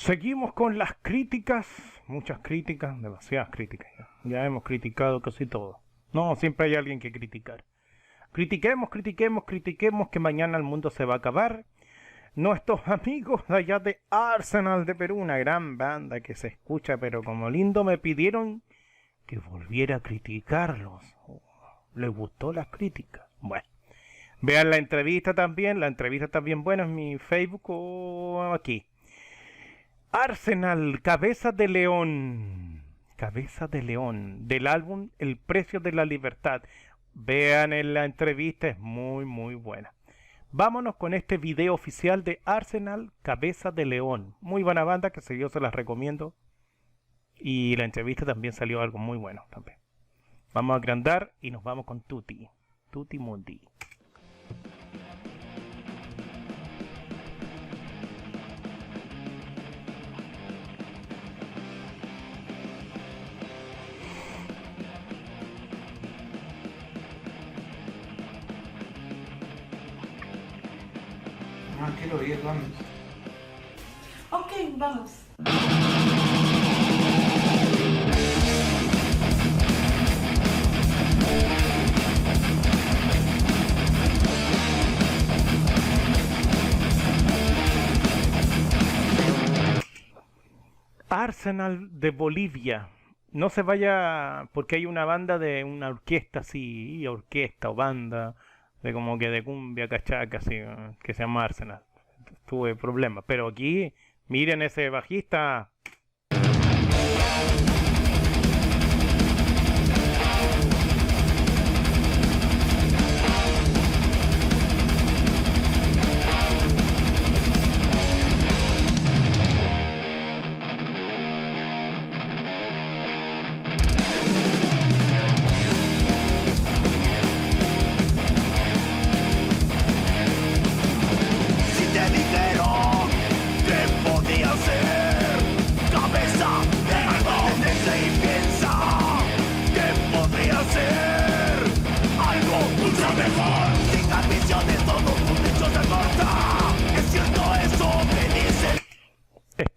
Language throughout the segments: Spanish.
Seguimos con las críticas, muchas críticas, demasiadas críticas. Ya, hemos criticado casi todo. No, siempre hay alguien que criticar. Critiquemos, critiquemos, critiquemos que mañana el mundo se va a acabar. Nuestros amigos de allá de Arsenal de Perú, una gran banda que se escucha, pero como lindo me pidieron que volviera a criticarlos. Oh, ¿Les gustó las críticas? Bueno, vean la entrevista también, la entrevista también buena en mi Facebook o aquí. Arsenal, Cabeza de León. Cabeza de León, del álbum El Precio de la Libertad. Vean en la entrevista, es muy, muy buena. Vámonos con este video oficial de Arsenal, Cabeza de León. Muy buena banda que yo se las recomiendo. Y la entrevista también salió algo muy bueno también. Vamos a agrandar y nos vamos con Tutti. Tutti Mundi. Quiero ir, vamos. Ok, vamos. Arsenal de Bolivia. No se vaya porque hay una banda de una orquesta así, orquesta o banda de como que de cumbia cachaca así, que se llama. Tuve problemas, pero aquí miren ese bajista.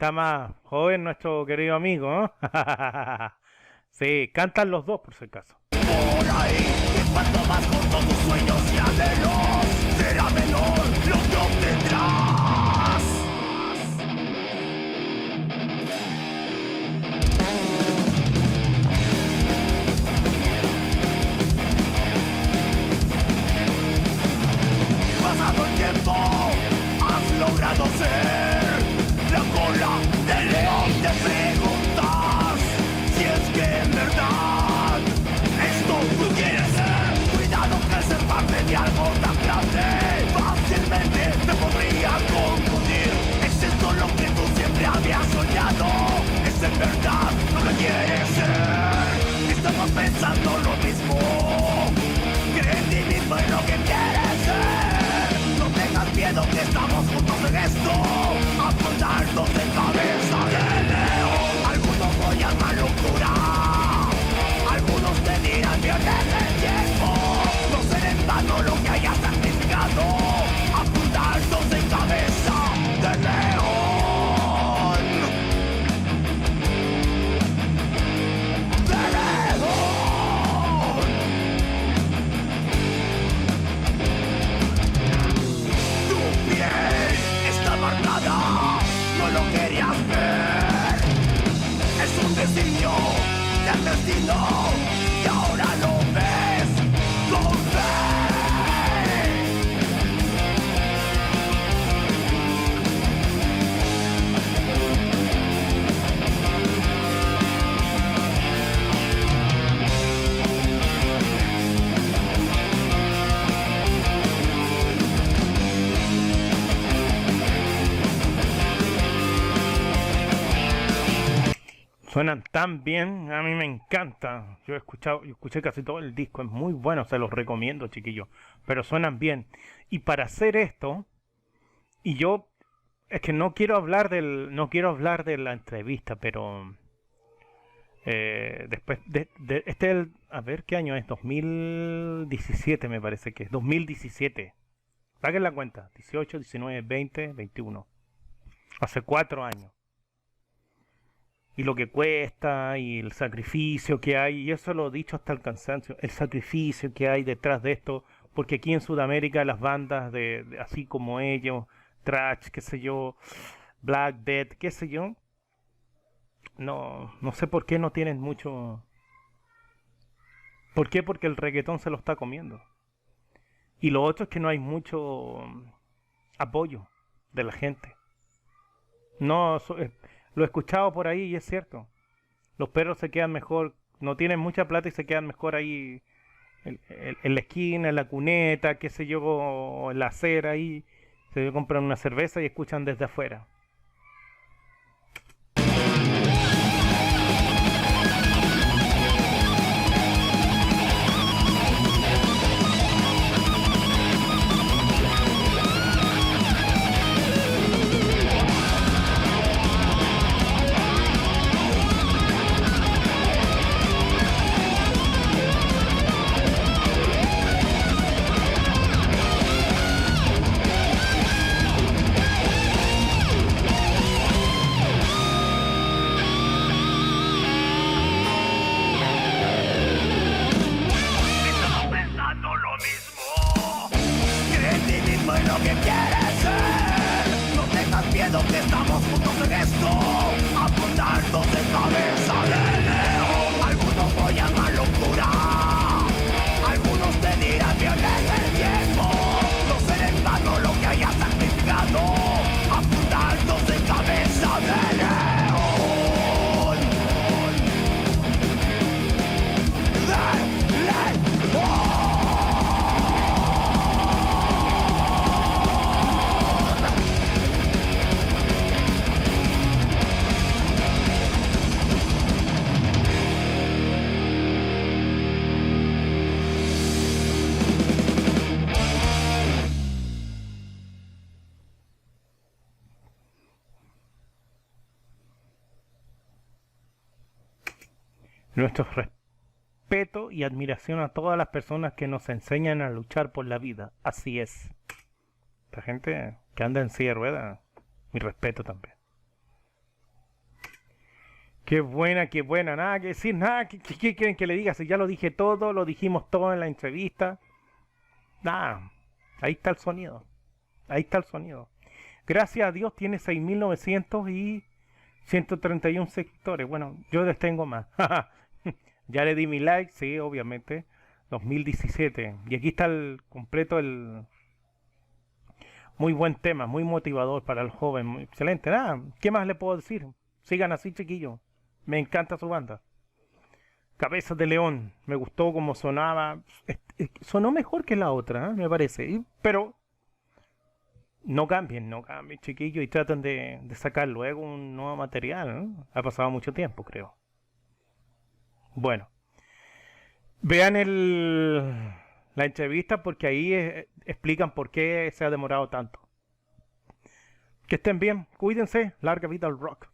Está más joven nuestro querido amigo, ¿no? sí, cantan los dos por si acaso. por ahí. Y cuanto más corto tus sueños y anhelos, será menor lo que obtendrás. Pasado el tiempo, has logrado ser la cola Es un destino del destino Suenan tan bien, a mí me encanta. Yo he escuchado, escuché casi todo el disco, es muy bueno, se los recomiendo, chiquillos. Pero suenan bien. Y para hacer esto, y yo es que no quiero hablar del, no quiero hablar de la entrevista, pero eh, después de, de- este es el, a ver qué año es, 2017 me parece que es, 2017. Saquen la cuenta, 18, 19, 20, 21. Hace cuatro años. Y lo que cuesta y el sacrificio que hay, y eso lo he dicho hasta el cansancio, el sacrificio que hay detrás de esto, porque aquí en Sudamérica las bandas de, así como ellos, Trash, qué sé yo, Black Death, qué sé yo, no, no sé por qué no tienen mucho... ¿Por qué? Porque el reggaetón se lo está comiendo. Y lo otro es que no hay mucho apoyo de la gente. No, eh, lo he escuchado por ahí y es cierto. Los perros se quedan mejor, no tienen mucha plata y se quedan mejor ahí en, la esquina, en la cuneta, qué sé yo, en la acera ahí. Se compran una cerveza y escuchan desde afuera. No tengas miedo que estamos juntos en esto. Apuntarnos de cabeza Nuestro respeto y admiración a todas las personas que nos enseñan a luchar por la vida. Así es. La gente que anda en silla de ruedas, mi respeto también. Qué buena, qué buena. Nada que decir, nada. ¿Qué, qué- qué quieren que le diga? Si ya lo dije todo, lo dijimos todo en la entrevista. Nada. Ahí está el sonido. Ahí está el sonido. Gracias a Dios tiene 6.900 y 131 sectores. Bueno, yo les tengo más. ya le di mi like, sí, obviamente. 2017. Y aquí está el completo el muy buen tema, muy motivador para el joven, excelente. Nada, ¿qué más le puedo decir? Sigan así, chiquillos. Me encanta su banda. Cabezas de León, me gustó como sonaba. Sonó mejor que la otra, ¿eh? me parece. Pero no cambien, no cambien, chiquillos, y traten de, sacar luego un nuevo material. ¿no? Ha pasado mucho tiempo, creo. Bueno, vean el, la entrevista porque ahí eh, explican por qué se ha demorado tanto. Que estén bien, cuídense, larga vida al rock.